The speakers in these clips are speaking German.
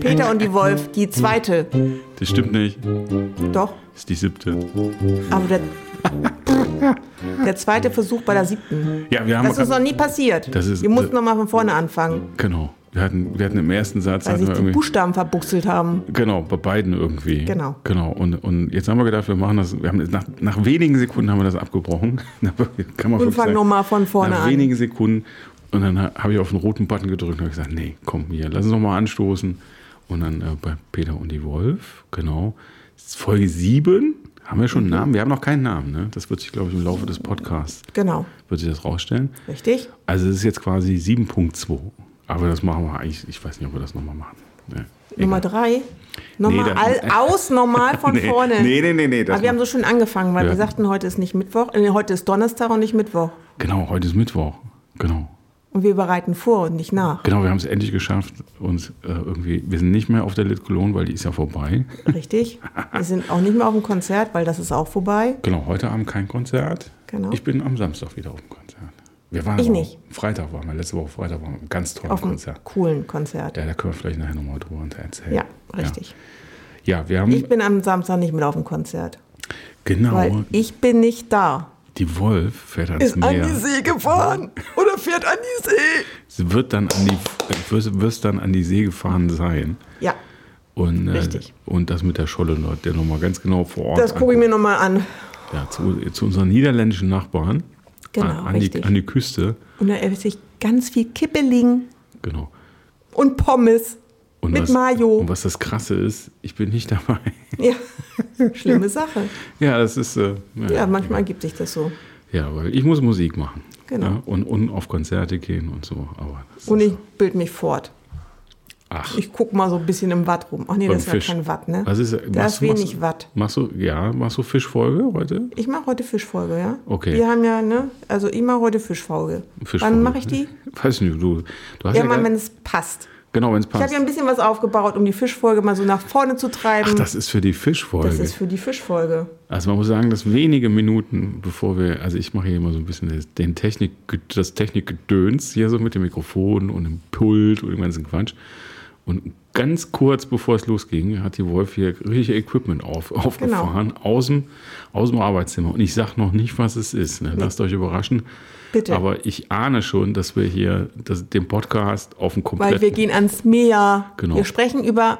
Peter und die Wolf, die zweite. Das stimmt nicht. Doch, Das ist die siebte. aber der, der zweite Versuch bei der siebten. Ja, wir haben. Das ist noch nie passiert. Das ist- wir mussten noch mal von vorne anfangen, genau. Wir hatten, wir hatten im ersten Satz weil sich wir die. Buchstaben verbuchselt haben. Genau, bei beiden irgendwie. Genau. Genau. Und, und jetzt haben wir gedacht, wir machen das. Wir haben nach, nach wenigen Sekunden haben wir das abgebrochen. Kann man Und sagen. nochmal von vorne Nach an. wenigen Sekunden. Und dann ha- habe ich auf den roten Button gedrückt und habe gesagt, nee, komm hier, lass uns noch mal anstoßen. Und dann äh, bei Peter und die Wolf, genau. Folge 7. Haben wir schon einen Namen? Wir haben noch keinen Namen, ne? Das wird sich, glaube ich, im Laufe des Podcasts Genau, wird sich das rausstellen. richtig? Also es ist jetzt quasi 7.2. Aber das machen wir eigentlich, ich weiß nicht, ob wir das nochmal machen. Ne, Nummer drei. Nochmal Nee, all, aus, normal von Nee, vorne. nee, nee, nee, nee, Aber wir haben so schön angefangen, weil Ja. wir sagten, heute ist nicht Mittwoch, äh, heute ist Donnerstag und nicht Mittwoch. Genau, heute ist Mittwoch. Genau. Und wir bereiten vor und nicht nach. Genau, wir haben es endlich geschafft. Uns äh, irgendwie, wir sind nicht mehr auf der Lit Cologne, weil die ist ja vorbei. Richtig? Wir sind auch nicht mehr auf dem Konzert, weil das ist auch vorbei. Genau, heute Abend kein Konzert. Genau. Ich bin am Samstag wieder auf dem Konzert. Wir waren Ich nicht. Freitag waren wir, letzte Woche Freitag waren wir ein ganz tolles Auf einem Konzert. coolen Konzert. Ja, da können wir vielleicht nachher nochmal drüber erzählen. Ja, richtig. Ja, ja wir haben, Ich bin am Samstag nicht mit auf dem Konzert, genau, weil ich bin nicht da. die Wolf fährt ans Ist an Meer. die See gefahren oder fährt an die See. Sie wird dann an die, wirst, wirst dann an die See gefahren sein. Ja, Und, äh, Richtig. und das mit der Scholle, Leute, der nochmal ganz genau vor Ort. das gucke ich mir nochmal an. Ja, zu, zu unseren niederländischen Nachbarn. Genau, an, die, an die Küste. Und da esse ich ganz viel Kippeling Genau. und Pommes Und mit was, Mayo. Und was das Krasse ist, ich bin nicht dabei. Ja, schlimme Sache. ja, das ist. Äh, Ja, manchmal gibt sich das so. Ja, weil ich muss Musik machen. Genau. Ja, und, und auf Konzerte gehen und so. Aber Und ich bild mich fort. Ach, Ich gucke mal so ein bisschen im Watt rum. Ach nee, beim das ist ja kein Watt, ne? Was ist, da machst ist wenig machst, Watt. Machst du, ja, machst du Fischfolge heute? Ich mache heute Fischfolge, ja? Okay. Wir haben ja, ne? Also ich mache heute Fischfolge. Fischfolge. Wann mache ich die? Weiß nicht, du, du hast Ja, ja, mal, wenn es passt. genau, wenn es Ich passt. habe ja ein bisschen was aufgebaut, um die Fischfolge mal so nach vorne zu treiben. Ach, das ist für die Fischfolge. Das ist für die Fischfolge. Also man muss sagen, dass wenige Minuten, bevor wir, also ich mache hier immer so ein bisschen das- den Technik, das Technikgedöns hier so mit dem Mikrofon und dem Pult und dem ganzen Quatsch. Und ganz kurz bevor es losging, hat die Wolf hier richtig Equipment auf, aufgefahren aus, dem, aus dem Arbeitszimmer. Und ich sage noch nicht, was es ist. Ne? Lasst euch überraschen. Bitte. Aber ich ahne schon, dass wir hier das, den Podcast auf dem Weil kompletten... wir gehen ans Meer. Genau. Wir sprechen über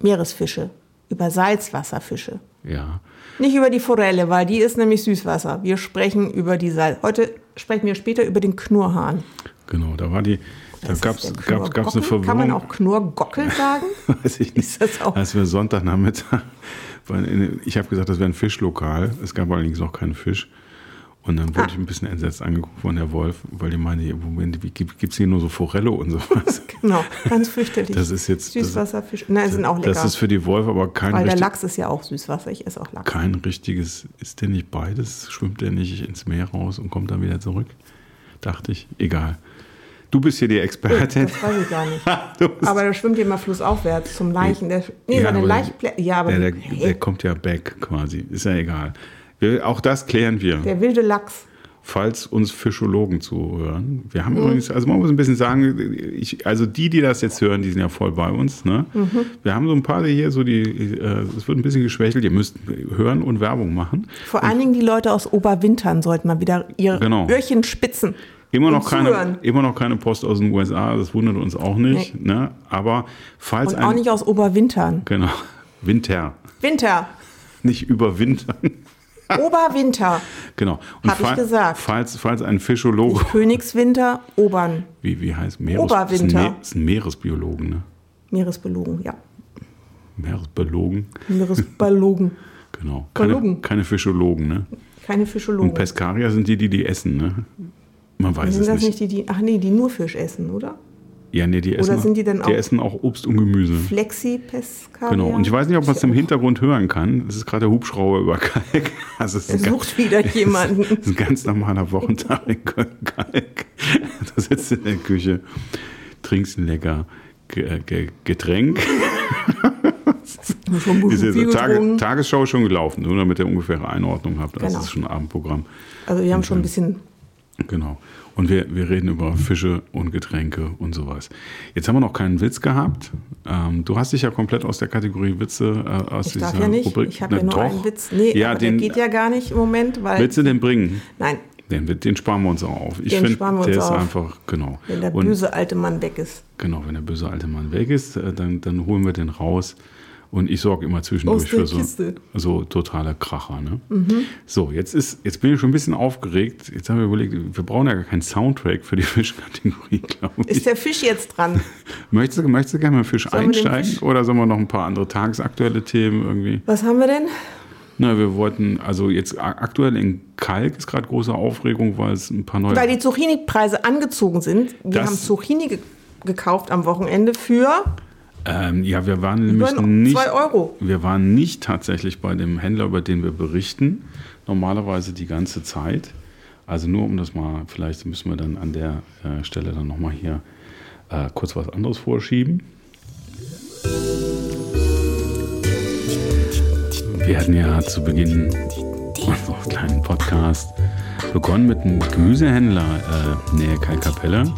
Meeresfische, über Salzwasserfische. ja, Nicht über die Forelle, weil die ist nämlich Süßwasser. Wir sprechen über die Salz. Heute sprechen wir später über den Knurrhahn. genau. Da war die... Da Das gab ist es eine. Verwirrung. Kann man auch Knurrgockel sagen? Weiß ich nicht. Ist das auch- Als wir Sonntagnachmittag, weil ich habe gesagt, das wäre ein Fischlokal. Es gab allerdings noch keinen Fisch. Und dann Ah. wurde ich ein bisschen entsetzt angeguckt von der Wolf, weil die meinte, Moment, gibt es hier nur so Forelle und sowas? Genau, ganz fürchterlich. Das ist jetzt- Süßwasserfisch. Nein, sind auch lecker. Das ist für die Wolf aber kein, weil der Lachs ist ja auch Süßwasser. Ich esse auch Lachs. kein richtiges, ist der nicht beides? Schwimmt der nicht ins Meer raus und kommt dann wieder zurück? Dachte ich, egal. Du bist hier die Expertin. Das weiß ich gar nicht. Aber der schwimmt immer flussaufwärts zum Leichen. Der, nee, Ja, seine aber- Laichplätze. Ja, aber der, hey, der kommt ja back quasi. Ist ja egal. Wir, auch das klären wir. der wilde Lachs. falls uns Fischologen zuhören. Wir Mhm. haben übrigens, also man muss ein bisschen sagen, ich, also die, die das jetzt hören, die sind ja voll bei uns. Ne? Mhm. Wir haben so ein paar die hier, so die, äh, es wird ein bisschen geschwächelt, ihr müsst hören und Werbung machen. Vor allen Dingen die Leute aus Oberwintern sollten mal wieder ihre Genau. Öhrchen spitzen. Immer und noch, keine, zuhören. immer noch keine Post aus den USA, das wundert uns auch nicht. Ne? Aber falls Und auch ein, nicht aus Oberwintern. genau, Winter, Winter. nicht überwintern. Oberwinter. genau. Und Hab ich gesagt. Falls, falls ein Fischologe, Königswinter, Obern. wie, wie heißt Meeres, Oberwinter. Ist ein, Me- ist ein Meeresbiologen, ne? Meeresbelogen, ja. Meeresbiologen. Meeresballogen. Genau. Keine, keine Fischologen, ne? Keine Und Fischologen. Peskarier sind die, die die essen, ne? Man weiß sind es das nicht. nicht die, die, ach nee, die nur Fisch essen, oder? Ja, nee, die essen, sind die dann auch- essen auch Obst und Gemüse. Flexi-Pescarier? Genau. Und ich weiß nicht, ob man es im Hintergrund hören kann. Es ist gerade der Hubschrauber über Kalk. Also es Er ist, sucht wieder jemanden. ganz, es ist ein ganz normaler Wochentag in Köln-Kalk. Du sitzt in der Küche, trinkst ein lecker Ge Ge Getränk. Schon ist jetzt Tage. Tagesschau schon gelaufen, nur damit ihr ungefähre Einordnung habt. Das Genau. ist schon ein Abendprogramm. Also wir haben schon ein bisschen. Genau. Und wir, wir reden über Fische und Getränke und sowas. Jetzt haben wir noch keinen Witz gehabt. Ähm, du hast dich ja komplett aus der Kategorie Witze äh, aus Ich dieser darf ja nicht. Rubrik. Ich habe ja nur doch. einen Witz. Nee, ja, den, der geht ja gar nicht im Moment, weil. Willst du den bringen? Nein, Den, den sparen wir uns auch auf. Ich Den finde, sparen wir uns der ist auf. einfach, genau. wenn der Und- böse alte Mann weg ist. Genau, wenn der böse alte Mann weg ist, äh, dann, dann holen wir den raus. Und ich sorge immer zwischendurch Aus der für so, Kiste. Mhm. so totale Kracher. Ne? So, jetzt, ist, jetzt bin ich schon ein bisschen aufgeregt. Jetzt haben wir überlegt, wir brauchen ja gar keinen Soundtrack für die Fischkategorie, glaube ich. Ist der Fisch jetzt dran? Möchtest du, möchtest du gerne mal Fisch Sollen einsteigen? Fisch- Oder sollen wir noch ein paar andere tagesaktuelle Themen irgendwie? Was haben wir denn? Na, wir wollten, also jetzt aktuell in Kalk ist gerade große Aufregung, weil es ein paar neue. Weil die Zucchini-Preise angezogen sind. Wir haben Zucchini ge gekauft am Wochenende für Ähm, ja, wir waren nämlich nicht. 2 Euro. Wir waren nicht tatsächlich bei dem Händler, über den wir berichten. Normalerweise die ganze Zeit. Also nur um das mal, vielleicht müssen wir dann an der äh, Stelle dann nochmal hier äh, kurz was anderes vorschieben. Wir hatten ja zu Beginn unseres kleinen Podcast begonnen mit einem Gemüsehändler äh, nähe Kalkapelle.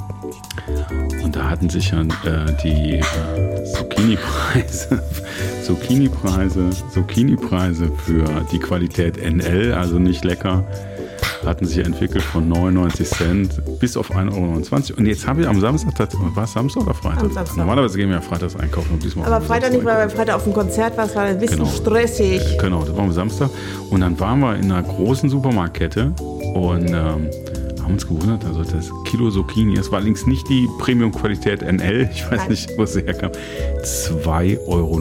Und da hatten sich ja äh, die äh, Zucchini-Preise, Zucchini-Preise, Zucchini-Preise für die Qualität NL, also nicht lecker, hatten sich entwickelt von 99 Cent bis auf 1,29 Euro. Und jetzt habe ich am Samstag, war es Samstag oder Freitag? Am Samstag. Normalerweise gehen wir ja freitags einkaufen. Und diesmal Aber Freitag nicht, weil wir. Freitag auf dem Konzert waren. Es war ein bisschen Genau. stressig. Genau, das war am Samstag. Und dann waren wir in einer großen Supermarktkette und ähm, haben uns gewundert, also das Kilo Zucchini, das war allerdings nicht die Premium-Qualität NL, ich weiß Nein. nicht, wo sie herkam, 2,39 Euro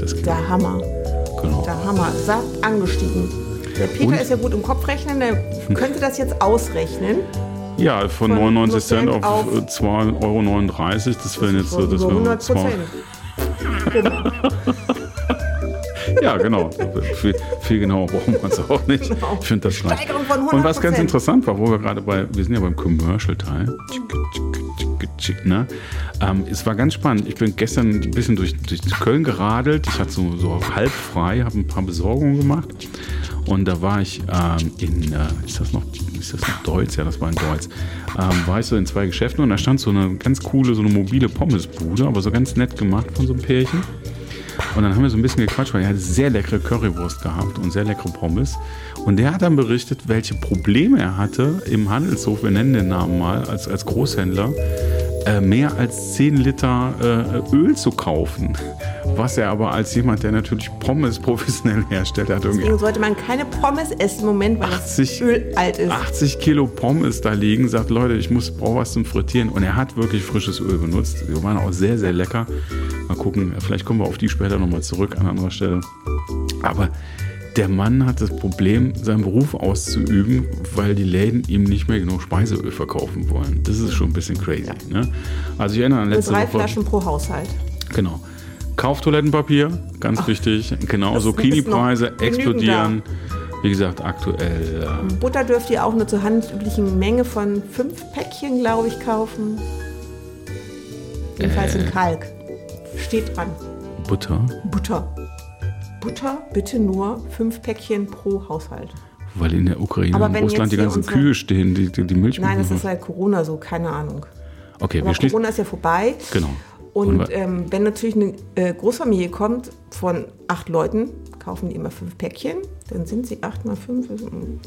das Kilo. Der Hammer. Genau. Der Hammer. Satt angestiegen. Der Peter Und? ist ja gut im Kopfrechnen, der könnte das jetzt ausrechnen. Ja, von, Von 99 Cent auf, auf- äh, 2,39 Euro, das wären jetzt so, das wären 100 zwei- Prozent. Ja, genau. viel, viel genauer brauchen wir es auch nicht. Genau. Ich finde das reicht. 100 Und was ganz interessant war, wo wir gerade bei, wir sind ja beim Commercial-Teil. Ne? Ähm, es war ganz spannend. Ich bin gestern ein bisschen durch, durch Köln geradelt. Ich hatte so, so halb frei, habe ein paar Besorgungen gemacht. Und da war ich ähm, in, äh, ist das noch, ist das noch Deutz? Ja, das war in Deutz. Ähm, war ich so in zwei Geschäften und da stand so eine ganz coole, so eine mobile Pommesbude, aber so ganz nett gemacht von so einem Pärchen. Und dann haben wir so ein bisschen gequatscht, weil er hatte sehr leckere Currywurst gehabt und sehr leckere Pommes. Und der hat dann berichtet, welche Probleme er hatte im Handelshof, wir nennen den Namen mal, als, als Großhändler, äh, mehr als 10 Liter äh, Öl zu kaufen. Was er aber als jemand, der natürlich Pommes professionell herstellt, hat irgendwie Deswegen sollte man keine Pommes essen im Moment, weil 80 das Öl alt ist. 80 Kilo Pommes da liegen, sagt, Leute, ich muss brauche was zum Frittieren. Und er hat wirklich frisches Öl benutzt. Die waren auch sehr, sehr lecker. Mal gucken, vielleicht kommen wir auf die später nochmal zurück an anderer Stelle. Aber der Mann hat das Problem, seinen Beruf auszuüben, weil die Läden ihm nicht mehr genug Speiseöl verkaufen wollen. Das ist schon ein bisschen crazy. Ne? Also ich erinnere an letzte drei Woche. Flaschen pro Haushalt. Genau. Kauftoilettenpapier, ganz wichtig. Genau, Zucchini-Preise explodieren. Wie gesagt, aktuell äh, Butter dürft ihr auch nur zur handüblichen Menge von fünf Päckchen, glaube ich, kaufen. Jedenfalls Äh. in Kalk. Steht dran. Butter. Butter. Butter bitte nur fünf Päckchen pro Haushalt. Weil in der Ukraine Aber und Russland die ganzen Kühe stehen, die, die, die Milch Nein, das ist seit Corona so, keine Ahnung. Okay, Aber wir schließen. Corona ist ja vorbei. Genau. Und ähm, wenn natürlich eine äh, Großfamilie kommt von acht Leuten, kaufen die immer fünf Päckchen. Dann sind sie acht mal fünf. also, mm.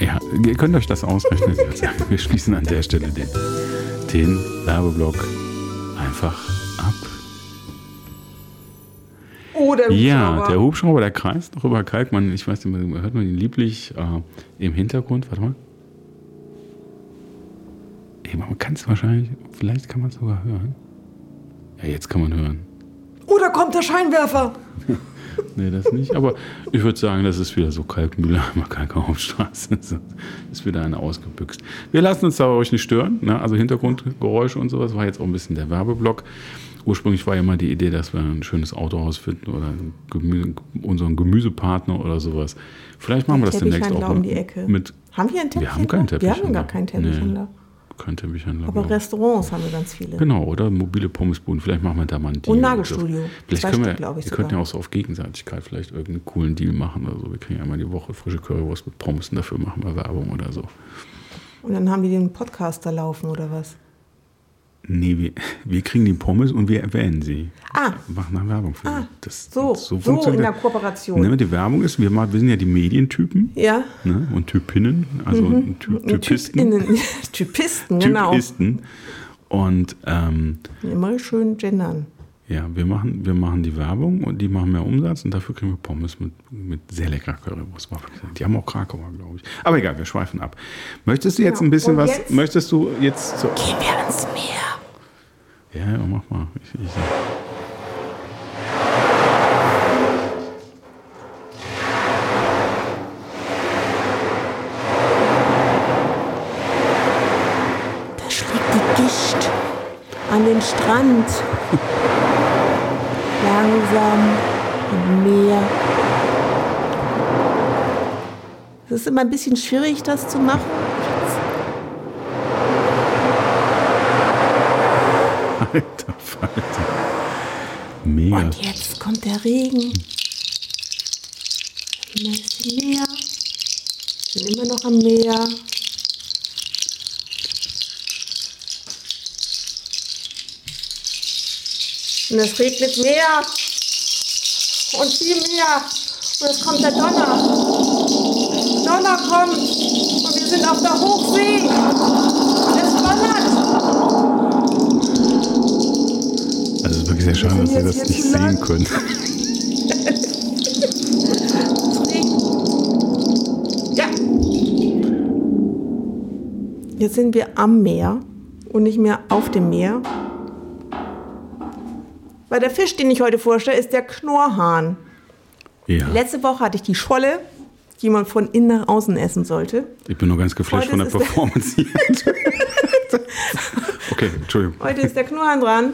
ja, ihr könnt euch das ausrechnen. Wir schließen an der Stelle den, den Werbeblock einfach Oh, der Ja, Hubschrauber. der Hubschrauber, der kreist noch über Kalkmann. Ich weiß nicht, hört man ihn lieblich äh, im Hintergrund. Warte mal. Ey, man kann es wahrscheinlich, vielleicht kann man es sogar hören. Ja, jetzt kann man hören. Oh, da kommt der Scheinwerfer. Nee, das nicht. Aber ich würde sagen, das ist wieder so Kalkmühlheimer, Kalkhauptstraße. Ist wieder eine ausgebüxt. Wir lassen uns da euch nicht stören. Ne? Also Hintergrundgeräusche und sowas war jetzt auch ein bisschen der Werbeblock. Ursprünglich war ja immer die Idee, dass wir ein schönes Autohaus finden oder Gemü unseren Gemüsepartner oder sowas. Vielleicht machen wir das demnächst Teppichhändler auch um die Ecke. mit. Haben wir einen Teppich? Wir haben keinen Wir haben Teppichhändler. gar keinen Teppichhändler. könnte mich an Aber Restaurants haben wir ganz viele. Genau, oder mobile Pommesbuden. Vielleicht machen wir da mal einen Deal. Und Nagelstudio. Vielleicht Zwei können wir, Stück, wir könnten ja auch so auf Gegenseitigkeit vielleicht irgendeinen coolen Deal machen oder so. Wir kriegen einmal die Woche frische Currywurst mit Pommes und dafür machen wir Werbung oder so. Und dann haben die den Podcast da laufen oder was? Nee, wir, wir kriegen die Pommes und wir erwähnen sie. Ah, Wir machen dann Werbung für Ah, sie. Das, so, so, in der Kooperation. Ne, die Werbung ist, wir, wir sind ja die Medientypen Ja. ne, und Typinnen, also Ty Typisten. Typinnen. Typisten, genau. Typisten. Und ähm, Immer schön gendern. ja, wir machen, wir machen die Werbung und die machen mehr Umsatz und dafür kriegen wir Pommes mit, mit sehr leckerer Currywurst. Die haben auch Krakauer, glaube ich. Aber egal, wir schweifen ab. Möchtest du jetzt Genau. ein bisschen was, möchtest du jetzt so, Gehen wir ans Meer. Ja, ja, mach mal. Ich, ich, Da schlägt die Gischt an den Strand. Langsam und mehr. Es ist immer ein bisschen schwierig, das zu machen. Falter. Mega. Und jetzt kommt der Regen. Wir sind immer noch am Meer. Und es regnet mehr. Und viel mehr. Und es kommt der Donner. Donner kommt. Und wir sind auf der Hochsee. Wirklich sehr schade, dass jetzt das nicht sehen könnt. Ja. Jetzt sind wir am Meer und nicht mehr auf dem Meer. Weil der Fisch, den ich heute vorstelle, ist der Knorrhahn. Ja. Letzte Woche hatte ich die Scholle, die man von innen nach außen essen sollte. Ich bin nur ganz geflasht Heute von der Performance hier. okay, Entschuldigung. Heute ist der Knurrhahn dran.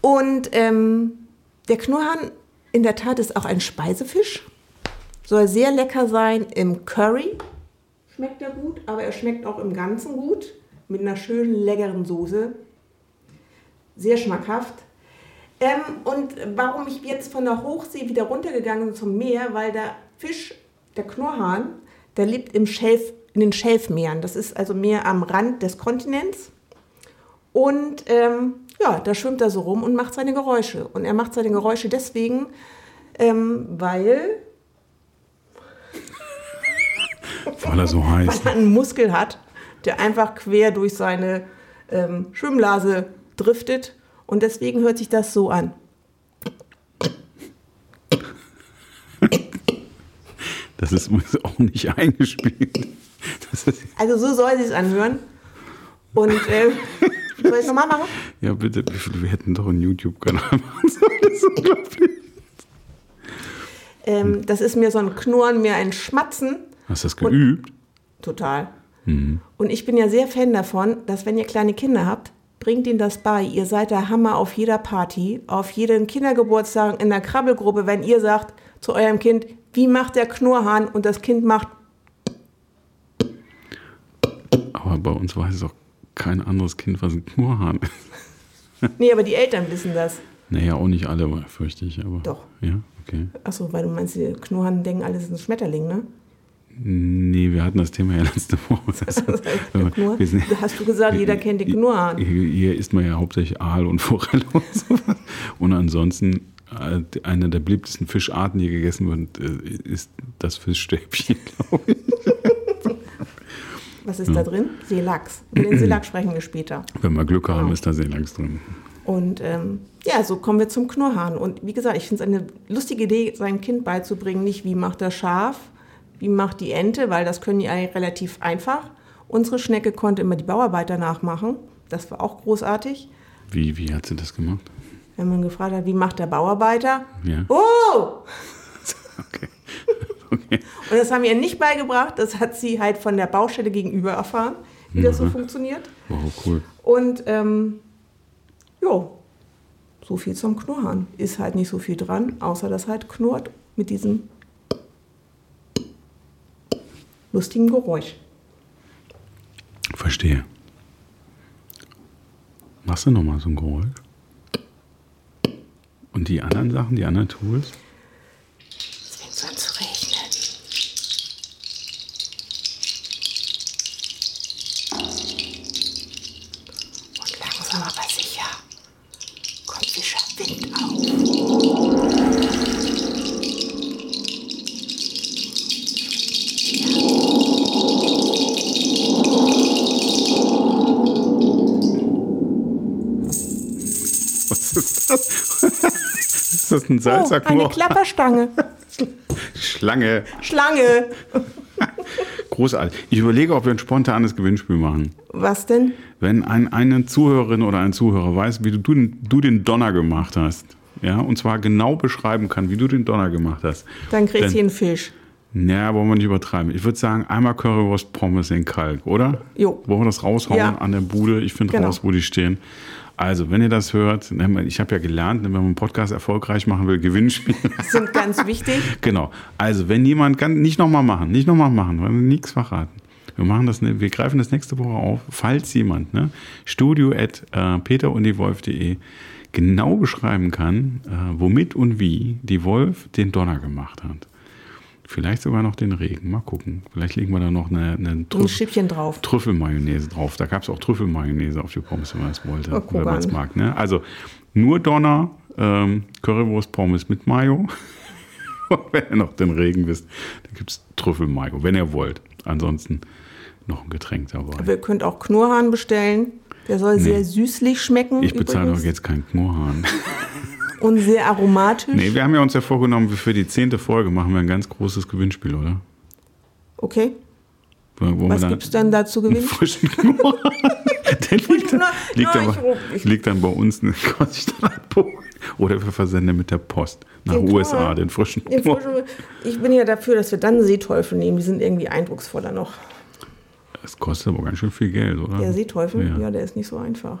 Und ähm, der Knurrhahn in der Tat ist auch ein Speisefisch. Soll sehr lecker sein im Curry. Schmeckt er gut, aber er schmeckt auch im Ganzen gut. Mit einer schönen, leckeren Soße. Sehr schmackhaft. Ähm, und warum ich jetzt von der Hochsee wieder runtergegangen zum Meer, weil der Fisch, der Knurrhahn, der lebt im Schelf, in den Schelfmeeren. Das ist also mehr am Rand des Kontinents. Und ähm, ja, da schwimmt er so rum und macht seine Geräusche. Und er macht seine Geräusche deswegen, ähm, weil, Weil er so heiß. weil er einen Muskel hat, der einfach quer durch seine ähm, Schwimmblase driftet. Und deswegen hört sich das so an. Das ist auch nicht eingespielt. Das ist, Also so soll es sich anhören. Und äh, soll ich es nochmal machen? ja, bitte, wir hätten doch einen YouTube-Kanal machen sollen. Das ist unglaublich. Ähm, das ist mir so ein Knurren, mir ein Schmatzen. Hast du das geübt? Total. Und ich bin ja sehr Fan davon, dass wenn ihr kleine Kinder habt, bringt ihnen das bei. Ihr seid der Hammer auf jeder Party, auf jedem Kindergeburtstag, in der Krabbelgruppe, wenn ihr sagt zu eurem Kind, wie macht der Knurrhahn und das Kind macht, Aber bei uns weiß auch kein anderes Kind, was ein Knurrhahn ist. nee, aber die Eltern wissen das. Naja, auch nicht alle, fürchte ich. Aber, Doch. Ja, okay. Achso, weil du meinst, die Knurrhahn denken, alles ist ein Schmetterling, ne? Nee, wir hatten das Thema ja letzte Woche. Also, sind- hast du gesagt, jeder kennt den Knurrhahn. Hier, hier isst man ja hauptsächlich Aal und Forelle und sowas. Und ansonsten, äh, eine der beliebtesten Fischarten, die gegessen wird, äh, ist das Fischstäbchen, glaube ich. Was ist da drin? Seelachs. Und den Seelachs sprechen wir später. Wenn wir Glück haben, Genau. ist da Seelachs drin. Und ähm, ja, so kommen wir zum Knurrhahn. Und wie gesagt, ich finde es eine lustige Idee, seinem Kind beizubringen, nicht wie macht das Schaf, wie macht die Ente, weil das können die eigentlich relativ einfach. Unsere Schnecke konnte immer die Bauarbeiter nachmachen. Das war auch großartig. Wie, wie hat sie das gemacht? Wenn man gefragt hat, wie macht der Bauarbeiter? Ja. Oh! Okay. okay. Und das haben wir ihr nicht beigebracht. Das hat sie halt von der Baustelle gegenüber erfahren, wie das so funktioniert. Wow, cool. Und ähm, jo, so viel zum Knurren. Ist halt nicht so viel dran, außer dass halt knurrt mit diesem lustigen Geräusch. Verstehe. Machst du nochmal so ein Geräusch? Und die anderen Sachen, die anderen Tools? Ist das ein Oh, eine? Klapperstange. Schlange. Schlange. Großartig. Ich überlege, ob wir ein spontanes Gewinnspiel machen. Was denn? Wenn ein, eine Zuhörerin oder ein Zuhörer weiß, wie du, du, den- Donner gemacht hast, ja, und zwar genau beschreiben kann, wie du den Donner gemacht hast, Dann kriegst du einen Fisch. naja, wollen wir nicht übertreiben. Ich würde sagen, einmal Currywurst Pommes in Kalk, oder? Jo. Wollen wir das raushauen Ja. an der Bude? Ich finde Genau. raus, wo die stehen. Also, wenn ihr das hört, ich habe ja gelernt, wenn man einen Podcast erfolgreich machen will, Gewinnspiel. Das sind ganz wichtig. Genau. Also, wenn jemand kann, nicht nochmal machen, nicht nochmal machen, weil wir nichts verraten. Wir machen das, ne- wir greifen das nächste Woche auf, falls jemand, ne, studio at äh, peterunddiewolf.de genau beschreiben kann, äh, womit und wie die Wolf den Donner gemacht hat. Vielleicht sogar noch den Regen. Mal gucken. Vielleicht legen wir da noch eine, eine Ein Trüffel, Schippchen drauf. Trüffelmayonnaise drauf. Da gab es auch Trüffelmayonnaise auf die Pommes, wenn man es wollte. Oh, wenn man es mag. Ne? Also nur Donner, ähm, Currywurst Pommes mit Mayo. Und wenn ihr noch den Regen wisst, dann gibt es Trüffelmayo, wenn ihr wollt. Ansonsten noch ein Getränk dabei. Aber ihr könnt auch Knurrhahn bestellen. Der soll sehr süßlich schmecken. Ich bezahle doch jetzt keinen Knurrhahn. Und sehr aromatisch. Nee, wir haben ja uns ja vorgenommen, für die zehnte Folge machen wir ein ganz großes Gewinnspiel, oder? Okay. Was gibt es denn da zu gewinnen? frischen Knurrhahn. Der liegt, dann, liegt, dann, liegt dann bei uns in Polen. Oder wir versenden mit der Post nach Den USA Knurrhahn. den frischen frischen- Ich bin ja dafür, dass wir dann Seeteufel nehmen. Die sind irgendwie eindrucksvoller noch. Das kostet aber ganz schön viel Geld, oder? Der Seeteufel, Ja. Hm. ja, der ist nicht so einfach.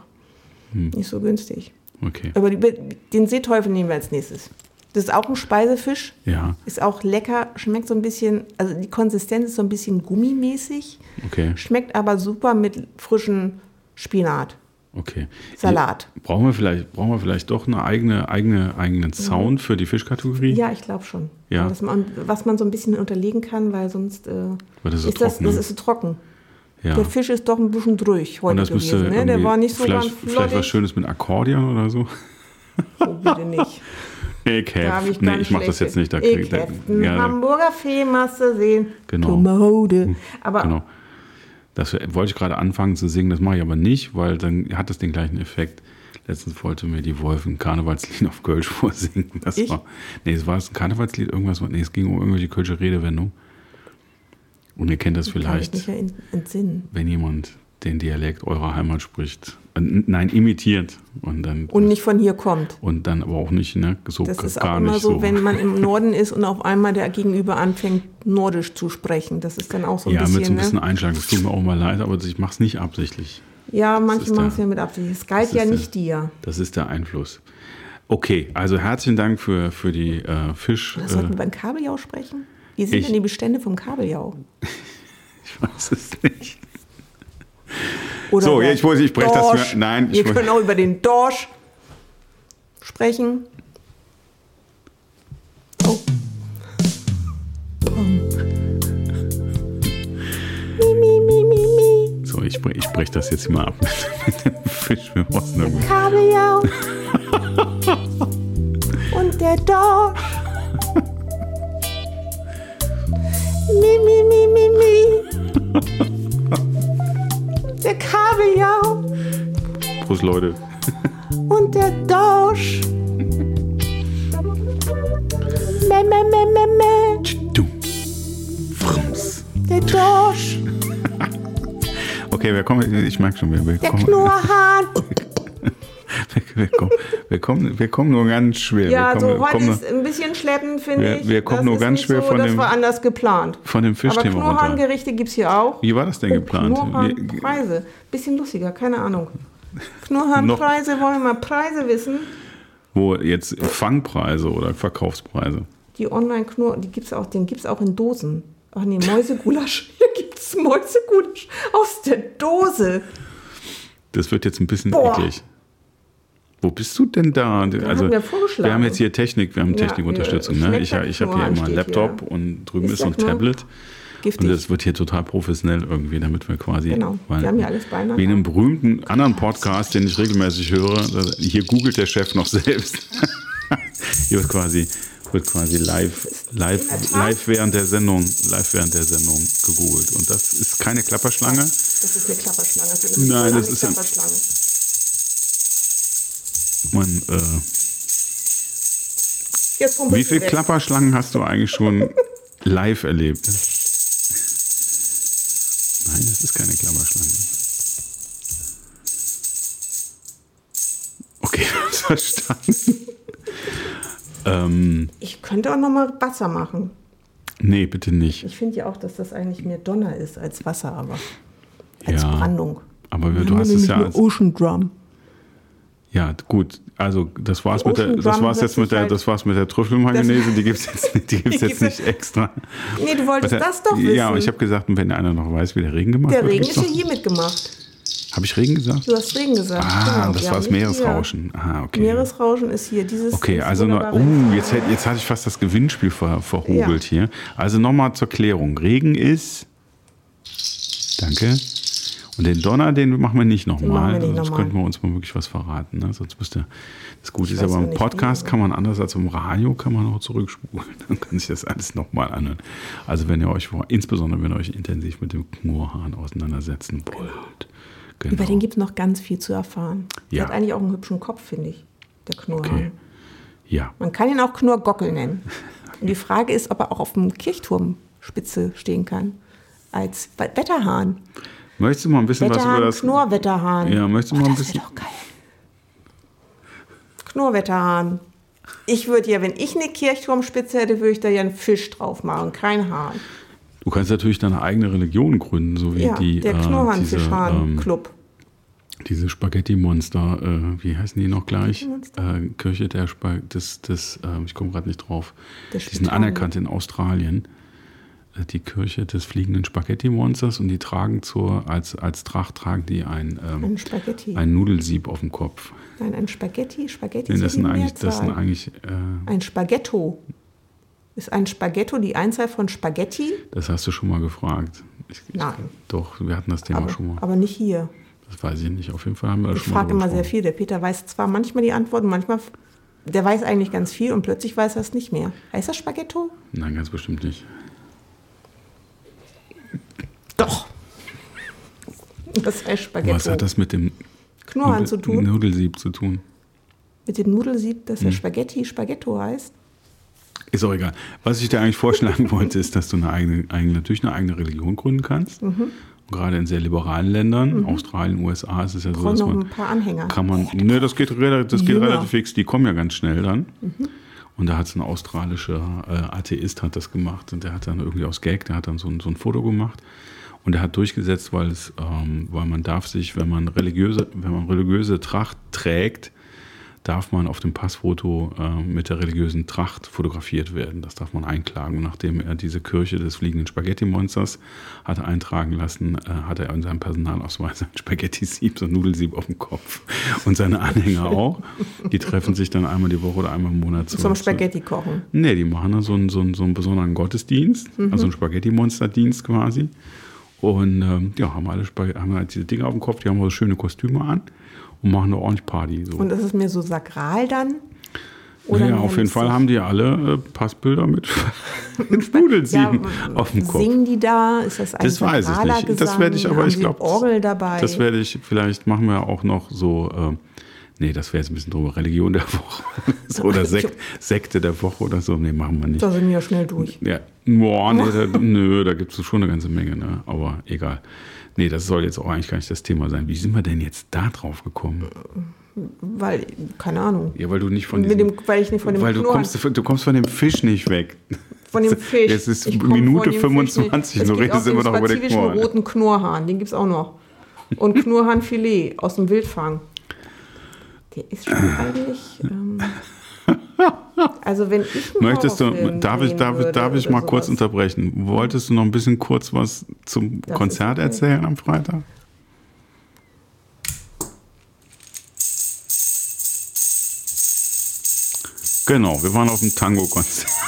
Nicht so günstig. Okay. Aber den Seeteufel nehmen wir als nächstes. Das ist auch ein Speisefisch. Ja, Ist auch lecker, schmeckt so ein bisschen, also die Konsistenz ist so ein bisschen gummimäßig, okay, schmeckt aber super mit frischem Spinat, okay. Salat. Brauchen wir vielleicht, brauchen wir vielleicht doch eine eigene, eigene, eigenen Sound für die Fischkategorie? Ja, ich glaube schon. Ja. Was, man, was man so ein bisschen unterlegen kann, weil sonst äh, das ist das, trocken das ist. ist so trocken. Ja. Der Fisch ist doch ein bisschen durch heute gewesen. Ne? Der war nicht so vielleicht, ganz vielleicht was flottig. Schönes mit Akkordeon oder so. Oh, bitte nicht. Ekelhaft. ich Nee, ich mache das jetzt nicht. Da krieg, da, ja, Hamburger Feemasse sehen. Genau. Tomode. Aber genau. Das wollte ich gerade anfangen zu singen, das mache ich aber nicht, weil dann hat das den gleichen Effekt. Letztens wollte mir die Wolf ein Karnevalslied auf Kölsch vorsingen. Das Ich? war, nee, es war ein Karnevalslied, irgendwas, nee, es ging um irgendwelche Kölsche Redewendung. Und ihr kennt das ich vielleicht, nicht wenn jemand den Dialekt eurer Heimat spricht. Äh, nein, imitiert. Und dann, Und nicht von hier kommt. und dann aber auch nicht, ne, so Das ist gar auch immer nicht so, so. wenn man im Norden ist und auf einmal der Gegenüber anfängt, Nordisch zu sprechen. Das ist dann auch so ein ja, bisschen. mit so ein bisschen ne? Einschlag. Das tut mir auch mal leid, aber ich mache es nicht absichtlich. Ja, manche machen es ja mit Absicht. Es galt ja ist der- nicht dir. Das ist der Einfluss. Okay, also herzlichen Dank für, für die äh, Fisch. Das Äh, sollten wir beim Kabeljau sprechen. Wie sind Ich- denn die Bestände vom Kabeljau? ich weiß es nicht. Oder So, ich wollte- ich breche das mir- nein, ich Wir können auch über den Dorsch sprechen. Oh. Mi. So, ich, ich breche das jetzt mal ab mit dem Fisch. Wir müssen irgendwie- Kabeljau. Und der Dorsch. Mi, mi, mi, mi, mi. Der Kabeljau Prost, Leute. und der Dorsch. Mä, mä, mä, mä. Du. Frums. Der Dorsch. Okay, wir kommen, ich merke schon, wir, wir, Der Knurrhahn. Wir, kommen, wir, kommen, wir kommen nur ganz schwer. Ja, wir so kommen, heute kommen ist ein bisschen schleppend, finde Wir- ich. wir kommen Das nur ganz schwer so, von Das dem- war anders geplant. von dem Aber Fischthema runter. Knurrhahngerichte gibt es hier auch. Wie war das denn Oh, geplant? Knurrhahnpreise. Bisschen lustiger, keine Ahnung. Knurrhahnpreise, wollen wir mal Preise wissen? Wo jetzt Fangpreise oder Verkaufspreise? Die Online-Knurr, die gibt's auch, den gibt es auch in Dosen. Ach nee, Mäusegulasch. Hier gibt es Mäusegulasch aus der Dose. Das wird jetzt ein bisschen Boah. eklig. Wo bist du denn da? also, haben wir wir haben jetzt hier Technik, wir haben Ja, Technikunterstützung. hier Ne? Ich, ich habe hier immer einen Laptop hier. und drüben Ist ist so ein Tablet. Giftig. Und das wird hier total professionell irgendwie, damit wir quasi. Genau. weil- Wir haben ja alles beieinander. Wie in einem berühmten anderen Podcast, den ich regelmäßig höre, hier googelt der Chef noch selbst. hier wird quasi, wird quasi live, live, live während der Sendung, live während der Sendung gegoogelt. Und das ist keine Klapperschlange. Das ist eine Klapperschlange. Das ist eine Nein, das eine ist ein- Klapperschlange. Man, äh, wie viele. Klapperschlangen hast du eigentlich schon live erlebt? Nein, das ist keine Klapperschlange. Okay, verstanden. ähm, Ich könnte auch noch mal Wasser machen. nee, bitte nicht. Ich finde ja auch, dass das eigentlich mehr Donner ist als Wasser, aber als Ja, Brandung. Aber Wir du hast es ja als, Ocean Drum. Ja, gut. Also das war's mit der, das war's jetzt mit der, sich das war's mit der Trüffelmayonnaise. Die gibt's jetzt, die gibt's Die jetzt gibt's- nicht extra. Nee, du wolltest Warte, das doch wissen. Ja, aber ich habe gesagt, wenn einer noch weiß, wie der Regen gemacht Der wird. Regen gibt's ist ja hier mitgemacht. Habe ich Regen gesagt? Du hast Regen gesagt. Ah, Genau, das wir war das Meeresrauschen. Ah, okay. Meeresrauschen ist hier. Dieses Okay, also noch, oh, jetzt, hätt- jetzt hatte ich fast das Gewinnspiel ver, verhobelt hier. Also nochmal zur Klärung. Regen ist. Danke. Und den Donner, den machen wir nicht nochmal. Sonst nochmal. könnten wir uns mal wirklich was verraten. Ne? Sonst müsste. Das Gute ist ja nicht, Podcast kann man anders als im Radio, kann man auch zurückspulen. Dann kann sich das alles nochmal anhören. Also wenn ihr euch, insbesondere wenn ihr euch intensiv mit dem Knurrhahn auseinandersetzen wollt. Genau. Über den gibt es noch ganz viel zu erfahren. Der Ja. hat eigentlich auch einen hübschen Kopf, finde ich, der Knurrhahn. Okay. Ja. Man kann ihn auch Knurrgockel nennen. Und die Frage ist, ob er auch auf dem Kirchturmspitze stehen kann. Als We- Wetterhahn. Möchtest du mal ein bisschen was über das. Knurrwetterhahn. Ja, möchtest du oh, mal ein das bisschen- wäre doch geil. Knurrwetterhahn. Ich würde ja, wenn ich eine Kirchturmspitze hätte, würde ich da ja einen Fisch drauf machen, kein Hahn. Du kannst natürlich deine eigene Religion gründen, so wie Ja, die. der äh, diese, ähm, Knurrhahn-Fischhahn-Club. diese Spaghetti-Monster, äh, wie heißen die noch gleich? Äh, Kirche der Spa des, des äh, ich komme gerade nicht drauf. Die sind anerkannt in Australien. Die Kirche des fliegenden Spaghetti-Monsters und die tragen zur, als, als Tracht tragen die ein, ähm, Ein Spaghetti. ein Nudelsieb auf dem Kopf. Nein, ein Spaghetti. Spaghetti Nee, das, sind eigentlich, das sind eigentlich, äh, Ein Spaghetto. Ist ein Spaghetto die Einzahl von Spaghetti? das hast du schon mal gefragt. Ich, ich, Nein. Doch, wir hatten das Thema Aber, schon mal. aber nicht hier. Das weiß ich nicht. Auf jeden Fall haben wir das Ich schon mal frage immer sehr viel. Der Peter weiß zwar manchmal die Antworten, manchmal, der weiß eigentlich ganz viel und plötzlich weiß er es nicht mehr. Heißt das Spaghetto? Nein, ganz bestimmt nicht. Doch. Das heißt Spaghetto. Was hat das mit dem Nudel- zu tun? Nudelsieb zu tun? Mit dem Nudelsieb, dass Hm. der Spaghetti Spaghetto heißt? Ist auch egal. Was ich dir eigentlich vorschlagen wollte, ist, dass du eine eigene, eigene, natürlich eine eigene Religion gründen kannst. Mhm. Und gerade in sehr liberalen Ländern, Australien, USA, ist es ja so, dass noch man ein paar Anhänger. kann man. Ne, das geht, das geht relativ fix. Die kommen ja ganz schnell dann. Mhm. Und da hat es ein australischer äh, Atheist hat das gemacht und der hat dann irgendwie aus Gag, der hat dann so ein, so ein Foto gemacht und der hat durchgesetzt, weil es, ähm, weil man darf sich, wenn man religiöse, wenn man religiöse Tracht trägt, darf man auf dem Passfoto äh, mit der religiösen Tracht fotografiert werden. Das darf man einklagen. Und nachdem er diese Kirche des fliegenden Spaghetti-Monsters hatte eintragen lassen, äh, hat er in seinem Personalausweis ein Spaghetti-Sieb, so ein Nudelsieb auf dem Kopf. Und seine Anhänger auch. Die treffen sich dann einmal die Woche oder einmal im Monat zu. Zum zu- Spaghetti kochen. Nee, die machen dann so einen, so einen, so einen besonderen Gottesdienst, also einen Spaghetti-Monster-Dienst quasi. Und ähm, ja, haben alle haben halt diese Dinge auf dem Kopf, die haben so schöne Kostüme an und machen eine ordentlich Party. So. Und ist es mir so sakral dann? naja, mehr auf jeden Fall haben die alle äh, Passbilder mit, mit Nudelsieben Ja, auf dem Kopf. Singen die da? Ist das ein Das weiß ich nicht. Das werde ich aber, Haben ich glaube, Orgel dabei. das werde ich, vielleicht machen wir auch noch so, äh, nee, das wäre jetzt ein bisschen drüber, Religion der Woche oder Sek Sekte der Woche oder so. Nee, machen wir nicht. da sind wir ja schnell durch. Ja, boah, nee, da, nö, da gibt es schon eine ganze Menge, ne? aber egal. Nee, das soll jetzt auch eigentlich gar nicht das Thema sein. Wie sind wir denn jetzt da drauf gekommen? Weil, keine Ahnung. Ja, weil du nicht von diesem, dem, weil ich nicht von dem weil du Knurren- kommst, du kommst von dem Fisch nicht weg. von dem Fisch. Jetzt ist Ich Minute von dem Fisch nicht. 25, Es so redest du immer noch über den Knurrhahn. roten Knurrhahn, den gibt es auch noch. Und Knurrhahnfilet aus dem Wildfang. Der ist schon eigentlich. Ähm, also, wenn ich Möchtest du, darf ich, darf, würde darf ich mal kurz sowas. unterbrechen? Wolltest du noch ein bisschen kurz was zum Das Konzert okay. erzählen am Freitag? Genau, wir waren auf dem Tango-Konzert.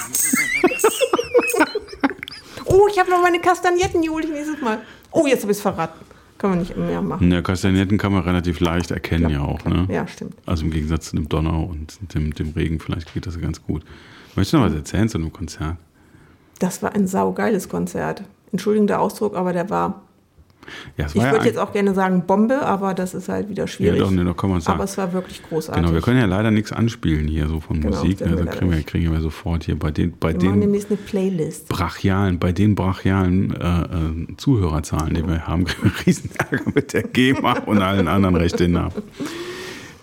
Oh, ich habe noch meine Kastagnetten, ich nächstes Mal. Oh, jetzt habe ich es verraten. Können wir nicht mehr machen. Ja, Kastagnetten kann man relativ leicht erkennen ja auch. Ne? Ja, stimmt. Also im Gegensatz zu dem Donner und dem, dem Regen, vielleicht geht das ja ganz gut. Möchtest du noch was erzählen zu einem Konzert? Das war ein saugeiles Konzert. Entschuldigung der Ausdruck, aber der war. Ja, Ich ja würde jetzt auch gerne sagen Bombe, aber das ist halt wieder Ja, schwierig. doch, nee, doch kann man sagen. aber es war wirklich großartig. Genau, wir können ja leider nichts anspielen hier so von Genau, Musik. Also kriegen wir, kriegen wir sofort hier bei den, bei wir den demnächst eine Playlist. brachialen, bei den brachialen äh, äh, Zuhörerzahlen, die wir haben, kriegen wir Riesenärger mit der GEMA und allen anderen Rechteinhabern.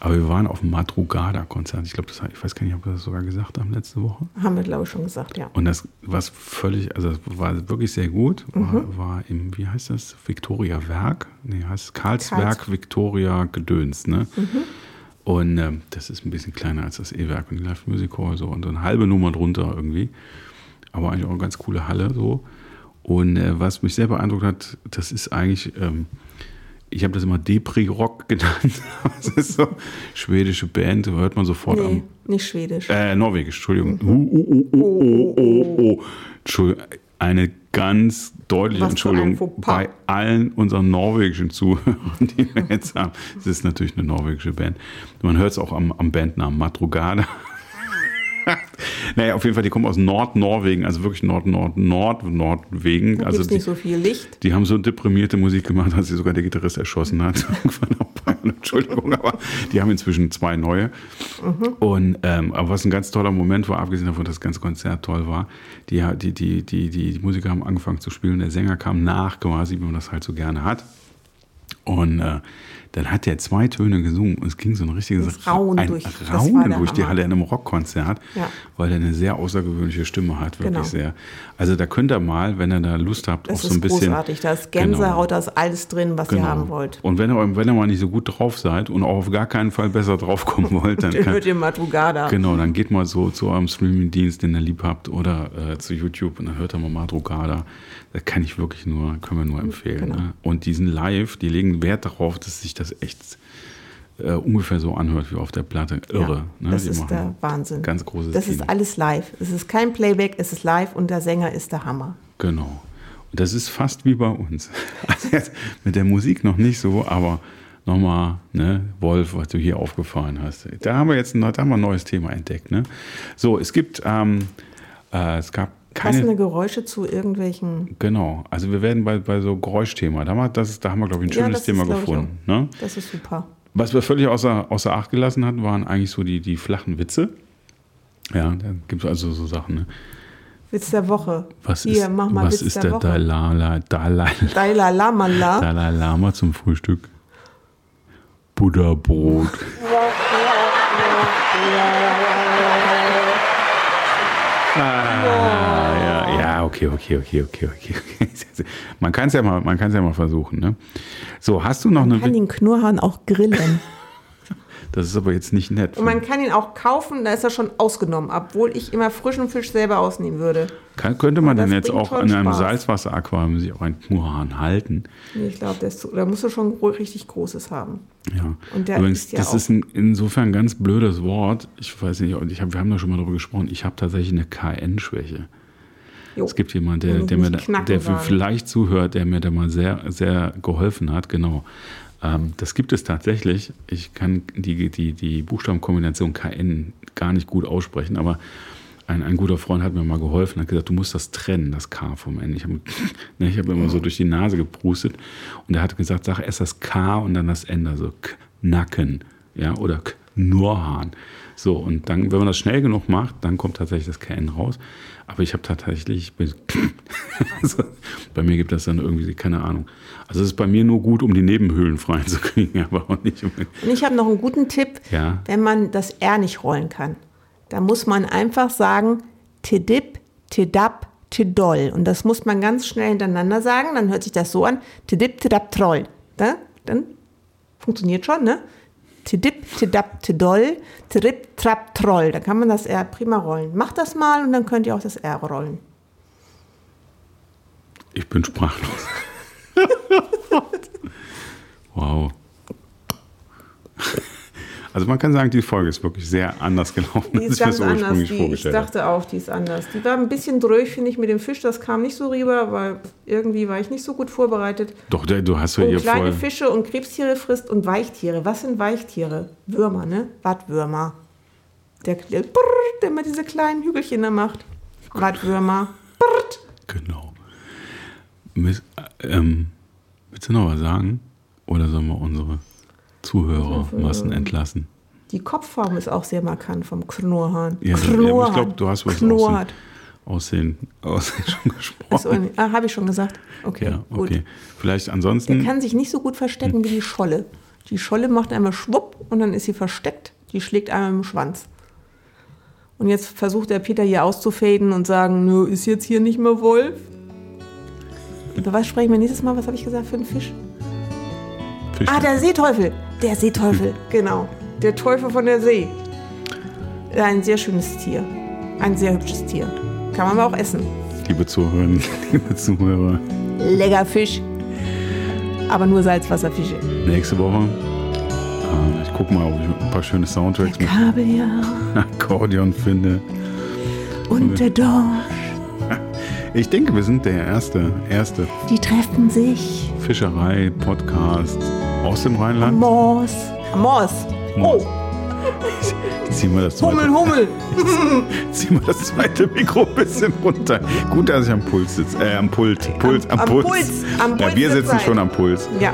Aber wir waren auf dem Madrugada-Konzert. Ich glaube, das ich weiß gar nicht, ob wir das sogar gesagt haben letzte Woche. Haben wir, glaube ich, schon gesagt, ja. Und das was völlig, also das war wirklich sehr gut. War, Mhm. war im, wie heißt das? Victoria Werk? Nee, heißt Karlswerk Karls- Victoria Gedöns, ne? Mhm. Und ähm, das ist ein bisschen kleiner als das E-Werk und die Live Music Hall so und so eine halbe Nummer drunter irgendwie. Aber eigentlich auch eine ganz coole Halle so. Und äh, was mich sehr beeindruckt hat, das ist eigentlich, ähm, ich habe das immer Depri-Rock genannt. das ist so schwedische Band, hört man sofort am, Nee, nicht Schwedisch. äh, Norwegisch, Entschuldigung. Uh, uh, uh, uh, uh, uh, uh. Entschuldigung. Eine ganz deutliche Was Entschuldigung bei allen unseren norwegischen Zuhörern, die wir jetzt haben. Es ist natürlich eine norwegische Band. Man hört es auch am, am Bandnamen Madrugada. naja, auf jeden Fall, die kommen aus Nord-Norwegen, also wirklich Nord, Nord, Nord, Nordwegen. Da Also die, nicht so viel Licht. die haben so deprimierte Musik gemacht, dass sie sogar der Gitarrist erschossen hat. Entschuldigung, aber die haben inzwischen zwei neue. Und ähm, aber was ein ganz toller Moment war, abgesehen davon, dass das ganze Konzert toll war, die, die, die, die, die Musiker haben angefangen zu spielen, der Sänger kam nach quasi, wie man das halt so gerne hat. Und äh, dann hat er zwei Töne gesungen und es ging so ein richtiges Das Raunen ein durch- das Raunen durch die. Halle in einem Rockkonzert, Ja. weil er eine sehr außergewöhnliche Stimme hat, wirklich Genau. sehr. Also da könnt ihr mal, wenn ihr da Lust habt, Das auch so ein bisschen. großartig. Da ist Gänsehaut, da ist alles drin, was ihr haben wollt. Und wenn ihr, wenn ihr mal nicht so gut drauf seid und auch auf gar keinen Fall besser draufkommen wollt, dann Dann kann, hört ihr Madrugada. genau, dann geht mal so zu eurem Streaming-Dienst, den ihr lieb habt, oder äh, zu YouTube und dann hört ihr mal Madrugada. Das kann ich wirklich nur, können wir nur empfehlen. Genau. Ne? Und diesen Live, die legen Wert darauf, dass sich das echt äh, ungefähr so anhört wie auf der Platte. Irre. Ja, ne? das Die ist der Wahnsinn. Ganz großes Das ist alles live. Es ist kein Playback, es ist live und der Sänger ist der Hammer. Genau. Und das ist fast wie bei uns. Also jetzt mit der Musik noch nicht so, aber nochmal, ne, Wolf, was du hier aufgefahren hast. Da haben wir jetzt ein, da haben wir ein neues Thema entdeckt. Ne? So, es gibt, ähm, äh, es gab Passende keine. Geräusche zu irgendwelchen. Genau, also wir werden bei, bei so Geräuschthema, da haben wir, das, ist- da haben wir, glaube ich, ein Ja, schönes das Thema ist, gefunden. Ne? Das ist super. Was wir völlig außer, außer Acht gelassen hatten, waren eigentlich so die, die flachen Witze. Ja, da gibt es also so Sachen. Ne? Witz der Woche. Was Hier, ist, mach mal was Witz ist der, der Woche. Dalai, Dalai, Dalai Lama. La. Dalai Lama zum Frühstück? Buddha-Brot. Ah, ja, ja, okay, okay, okay, okay, okay. Man kann es ja mal, man kann es ja mal versuchen, ne? So, hast du noch Man eine? kann den Knurrhahn auch grillen. Das ist aber jetzt nicht nett. Und man kann ihn auch kaufen, da ist er schon ausgenommen, obwohl ich immer frischen Fisch selber ausnehmen würde. Kann, könnte man das denn jetzt auch in einem. Salzwasseraquarium sich auch einen Knurrhahn halten? Nee, Ich glaube, da musst du schon richtig Großes haben. Ja. Und der Übrigens, ja das ist ein, insofern ein ganz blödes Wort. Ich weiß nicht, und ich hab, wir haben da schon mal drüber gesprochen. Ich habe tatsächlich eine KN-Schwäche. Jo. Es gibt jemanden, der, der mir da, der sagen. vielleicht zuhört, der mir da mal sehr, sehr geholfen hat. Genau. Ähm, das gibt es tatsächlich. Ich kann die, die, die Buchstabenkombination KN gar nicht gut aussprechen, aber ein, ein guter Freund hat mir mal geholfen, hat gesagt, du musst das trennen, das K vom N. Ich habe ne, ich hab immer so durch die Nase geprustet und er hat gesagt, sag erst das K und dann das N, also Knacken, ja, oder Knurrhahn. So, und dann, wenn man das schnell genug macht, dann kommt tatsächlich das KN raus. Aber ich habe tatsächlich, also, bei mir gibt das dann irgendwie, keine Ahnung. Also es ist bei mir nur gut, um die Nebenhöhlen freizukriegen, aber auch nicht um. Und ich habe noch einen guten Tipp, Ja. wenn man das R nicht rollen kann. Da muss man einfach sagen, tidip, tidap, tidol. Und das muss man ganz schnell hintereinander sagen. Dann hört sich das so an, tidip, tidap, troll. Da, dann funktioniert schon, ne? Tidip, tidap, tidol, trip, trap, troll. Da kann man das R prima rollen. Macht das mal und dann könnt ihr auch das R rollen. Ich bin sprachlos. wow. Also man kann sagen, die Folge ist wirklich sehr anders gelaufen, Die als ist ich mir ganz das anders. ursprünglich Die, ich vorgestellt habe. dachte auch, die ist anders. Die war ein bisschen durch, finde ich, mit dem Fisch. Das kam nicht so rüber, weil irgendwie war ich nicht so gut vorbereitet. Doch, du hast ja hier kleine voll. Fische und Krebstiere frisst und Weichtiere. Was sind Weichtiere? Würmer, ne? Wattwürmer. Der, der, brrr, der immer diese kleinen Hügelchen da macht. Wattwürmer. Brrrt. Genau. Miss, äh, ähm, willst du noch was sagen? Oder sollen wir unsere Zuhörermassen entlassen? Die Kopfform ist auch sehr markant vom Knurrhahn. Ja, Knurrhahn. ich glaube, du hast was Knurrt. Aussehen, Aussehen schon Achso, gesprochen. ah, habe ich schon gesagt. Okay, Ja, gut. okay. Vielleicht Der ansonsten. kann sich nicht so gut verstecken wie die Scholle. Die Scholle macht einmal schwupp und dann ist sie versteckt. Die schlägt einmal mit dem Schwanz. Und jetzt versucht der Peter hier auszufaden und sagen, nö, ist jetzt hier nicht mehr Wolf. Über was sprechen wir nächstes Mal? Was habe ich gesagt für einen Fisch? Ah, der Seeteufel. Der Seeteufel, genau. Der Teufel von der See. Ein sehr schönes Tier. Ein sehr hübsches Tier. Kann man aber auch essen. Liebe Zuhörerinnen, liebe Zuhörer, Lecker Fisch. Aber nur Salzwasserfische. nächste Woche. äh, Ich gucke mal, ob ich ein paar schöne Soundtracks mit Kabeljau Akkordeon finde. und der Dorsch. Ich denke, wir sind der erste, erste Die treffen sich. Fischerei-Podcast aus dem Rheinland. Moos. Moos. Oh, Zieh mal das zweite, Hummel, Hummel. zieh mal das zweite Mikro ein bisschen runter. Gut, dass ich am Puls sitze. Äh, am Pult. Puls, am, am Puls. Puls, am ja, Puls wir der sitzen schon am Puls. Ja,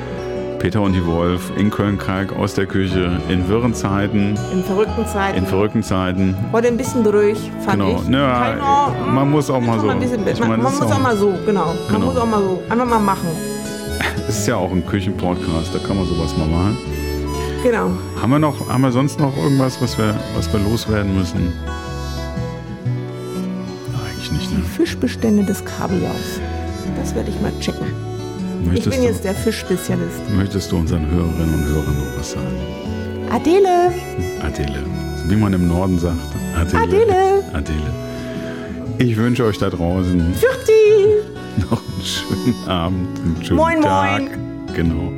Peter und die Wolf in Köln-Kalk aus der Küche in wirren Zeiten, in verrückten Zeiten. in verrückten Zeiten. Heute ein bisschen durch, fand Genau. ich. Ja, Keiner, man muss auch mal so. Ein bisschen, Ich man muss auch- mal so, genau. Man Genau. muss auch mal so. Einfach mal machen. Es ist ja auch ein Küchenpodcast, da kann man sowas mal machen. Genau. Haben wir noch, haben wir sonst noch irgendwas, was wir, was wir loswerden müssen? Eigentlich nicht, Die ne? Fischbestände des Kabeljaus. Das werde ich mal checken. Ich Möchtest, bin du, jetzt der Fischspezialist. möchtest du unseren Hörerinnen und Hörern noch was sagen? Adele. Adele. Wie man im Norden sagt. Adele. Adele. Adele. Ich wünsche euch da draußen Fürti. noch einen schönen Abend, einen schönen Moin, Tag. moin. Genau.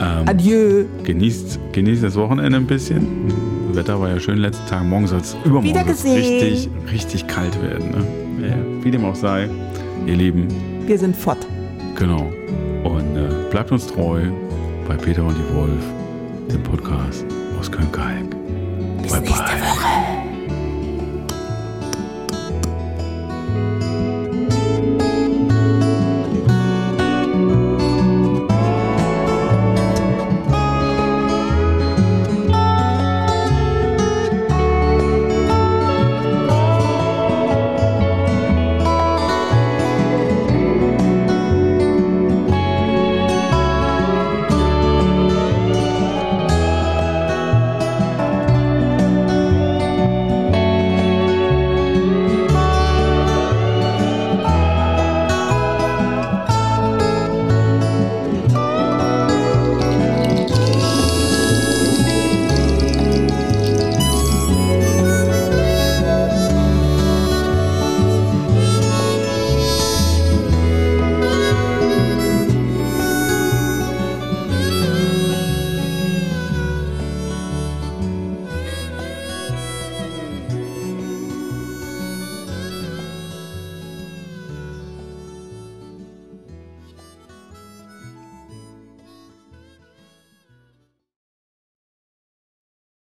Ähm, Adieu. genießt, genießt das Wochenende ein bisschen. Das Wetter war ja schön letzten Tag. Morgen soll es übermorgen richtig, richtig kalt werden. Ne? Ja, wie dem auch sei, ihr Lieben, Wir sind fort. genau. Und äh, bleibt uns treu bei Peter und die Wolf, dem Podcast aus Köln-Kalk. Bis Bye bye.